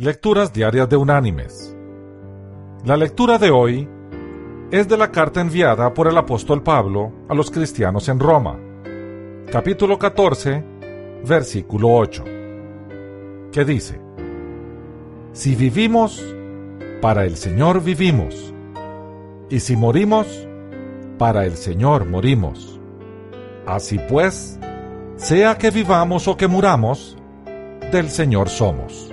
Lecturas Diarias de Unánimes. La lectura de hoy es de la carta enviada por el apóstol Pablo a los cristianos en Roma, capítulo 14, versículo 8, que dice, Si vivimos, para el Señor vivimos, y si morimos, para el Señor morimos. Así pues, sea que vivamos o que muramos, del Señor somos.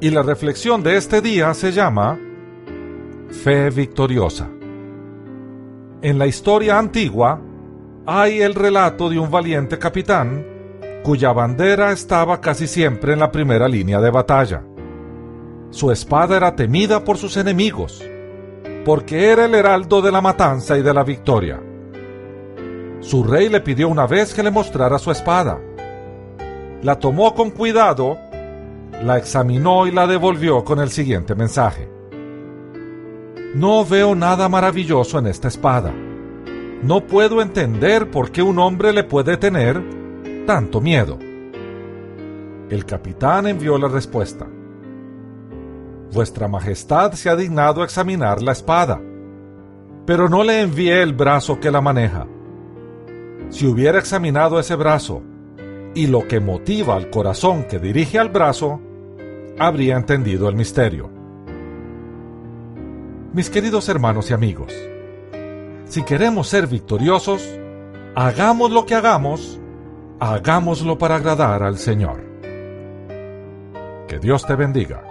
Y la reflexión de este día se llama Fe victoriosa. En la historia antigua hay el relato de un valiente capitán cuya bandera estaba casi siempre en la primera línea de batalla. Su espada era temida por sus enemigos, porque era el heraldo de la matanza y de la victoria. Su rey le pidió una vez que le mostrara su espada. La tomó con cuidado la examinó y la devolvió con el siguiente mensaje. No veo nada maravilloso en esta espada. No puedo entender por qué un hombre le puede tener tanto miedo. El capitán envió la respuesta. Vuestra Majestad se ha dignado examinar la espada, pero no le envié el brazo que la maneja. Si hubiera examinado ese brazo y lo que motiva al corazón que dirige al brazo, habría entendido el misterio. Mis queridos hermanos y amigos, si queremos ser victoriosos, hagamos lo que hagamos, hagámoslo para agradar al Señor. Que Dios te bendiga.